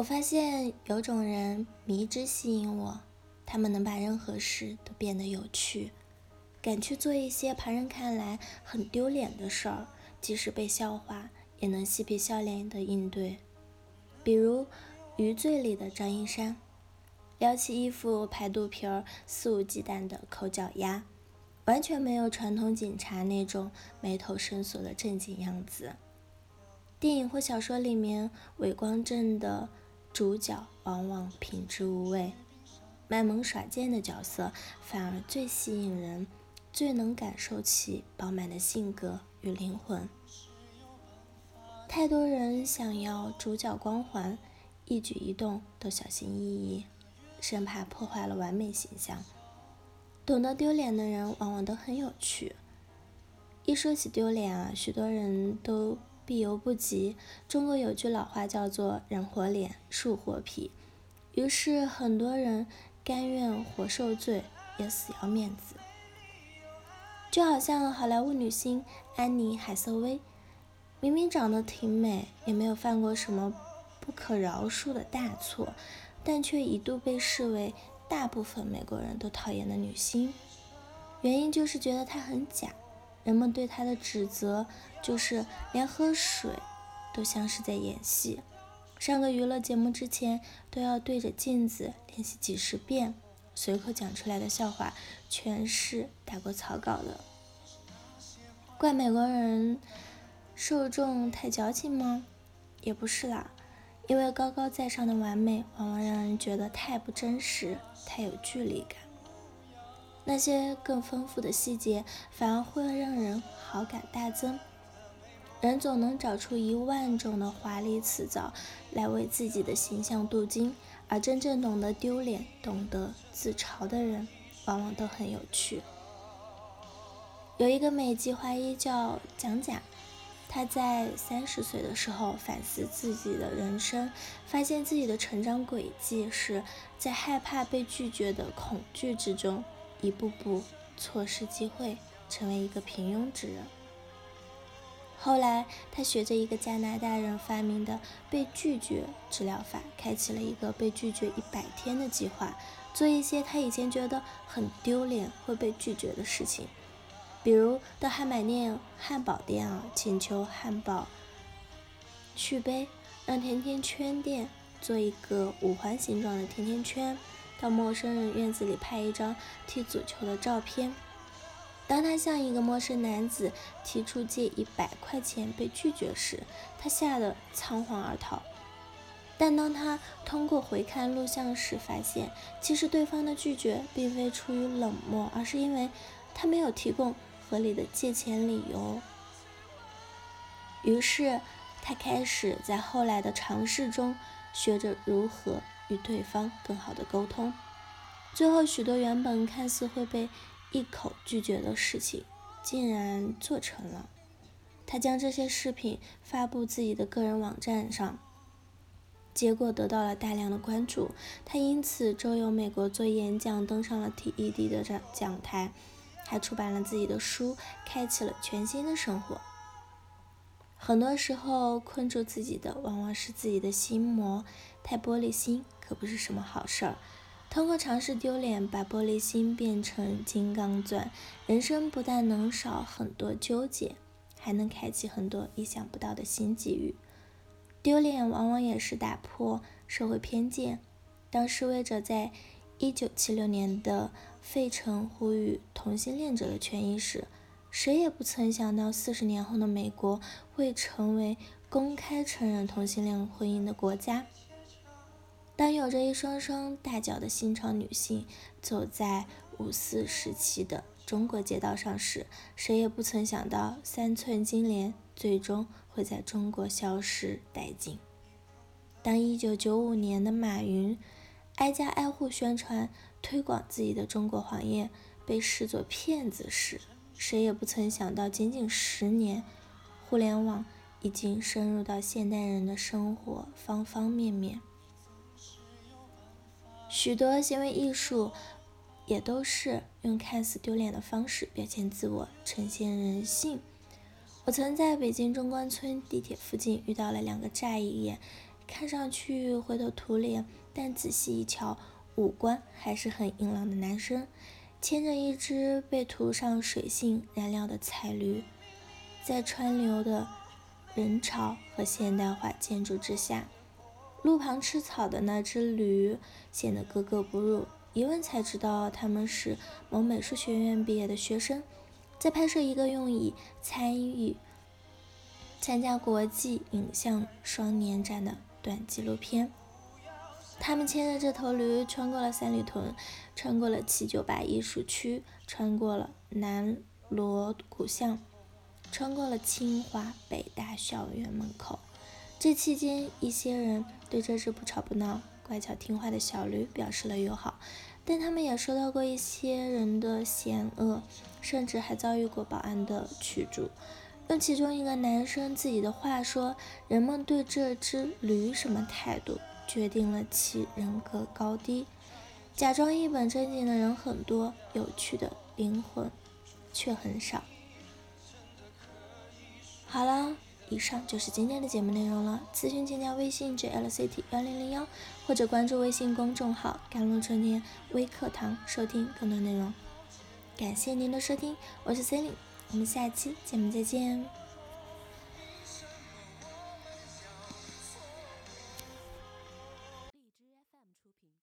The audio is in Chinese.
我发现有种人迷之吸引我，他们能把任何事都变得有趣，敢去做一些旁人看来很丢脸的事儿，即使被笑话，也能嬉皮笑脸的应对。比如《余罪》里的张一山，撩起衣服拍肚皮儿，肆无忌惮的抠脚丫，完全没有传统警察那种眉头深锁的正经样子。电影或小说里面韦光正的。主角往往品质无味，卖萌耍贱的角色反而最吸引人，最能感受其饱满的性格与灵魂。太多人想要主角光环，一举一动都小心翼翼，生怕破坏了完美形象。懂得丢脸的人往往都很有趣。一说起丢脸啊，许多人都。必由不及。中国有句老话叫做“人活脸，树活皮”，于是很多人甘愿活受罪，也死要面子。就好像好莱坞女星安妮海瑟薇，明明长得挺美，也没有犯过什么不可饶恕的大错，但却一度被视为大部分美国人都讨厌的女星。原因就是觉得她很假。人们对他的指责就是连喝水都像是在演戏，上个娱乐节目之前都要对着镜子练习几十遍，随口讲出来的笑话全是打过草稿的。怪美国人受众太矫情吗？也不是啦，因为高高在上的完美往往让人觉得太不真实，太有距离感。那些更丰富的细节，反而会让人好感大增。人总能找出一万种的华丽辞藻来为自己的形象镀金，而真正懂得丢脸、懂得自嘲的人，往往都很有趣。有一个美籍华裔叫蒋甲，他在三十岁的时候反思自己的人生，发现自己的成长轨迹是在害怕被拒绝的恐惧之中。一步步错失机会，成为一个平庸之人。后来，他学着一个加拿大人发明的被拒绝治疗法，开启了一个被拒绝一百天的计划，做一些他以前觉得很丢脸会被拒绝的事情，比如到汉堡店、汉堡店啊，请求汉堡续杯，让甜甜圈店做一个五环形状的甜甜圈。到陌生人院子里拍一张踢足球的照片。当他向一个陌生男子提出借一百块钱被拒绝时，他吓得仓皇而逃。但当他通过回看录像时，发现其实对方的拒绝并非出于冷漠，而是因为他没有提供合理的借钱理由。于是他开始在后来的尝试中学着如何。与对方更好的沟通，最后许多原本看似会被一口拒绝的事情，竟然做成了。他将这些视频发布自己的个人网站上，结果得到了大量的关注。他因此周游美国做演讲，登上了 TED 的讲讲台，还出版了自己的书，开启了全新的生活。很多时候，困住自己的往往是自己的心魔，太玻璃心。可不是什么好事儿。通过尝试丢脸，把玻璃心变成金刚钻，人生不但能少很多纠结，还能开启很多意想不到的新机遇。丢脸往往也是打破社会偏见。当示威者在一九七六年的费城呼吁同性恋者的权益时，谁也不曾想到，四十年后的美国会成为公开承认同性恋婚姻的国家。当有着一双双大脚的新潮女性走在五四时期的中国街道上时，谁也不曾想到三寸金莲最终会在中国消失殆尽。当一九九五年的马云挨家挨户宣传推广自己的中国黄页被视作骗子时，谁也不曾想到，仅仅十年，互联网已经深入到现代人的生活方方面面。许多行为艺术也都是用看似丢脸的方式表现自我、呈现人性。我曾在北京中关村地铁附近遇到了两个乍一眼看上去灰头土脸，但仔细一瞧，五官还是很硬朗的男生，牵着一只被涂上水性染料的彩驴，在川流的人潮和现代化建筑之下，路旁吃草的那只驴显得格格不入。一问才知道，他们是某美术学院毕业的学生，在拍摄一个用以参与参加国际影像双年展的短纪录片。他们牵着这头驴，穿过了三里屯，穿过了七九八艺术区，穿过了南锣鼓巷，穿过了清华北大校园门口。这期间，一些人对这只不吵不闹。乖巧听话的小驴表示了友好，但他们也收到过一些人的嫌恶，甚至还遭遇过保安的驱逐。用其中一个男生自己的话说：“人们对这只驴什么态度，决定了其人格高低。假装一本正经的人很多，有趣的灵魂却很少。”好了。以上就是今天的节目内容了。咨询请加微信 jlct 幺零零幺，或者关注微信公众号“甘露春天微课堂”收听更多内容。感谢您的收听，我是 c e l i n e 我们下期节目再见。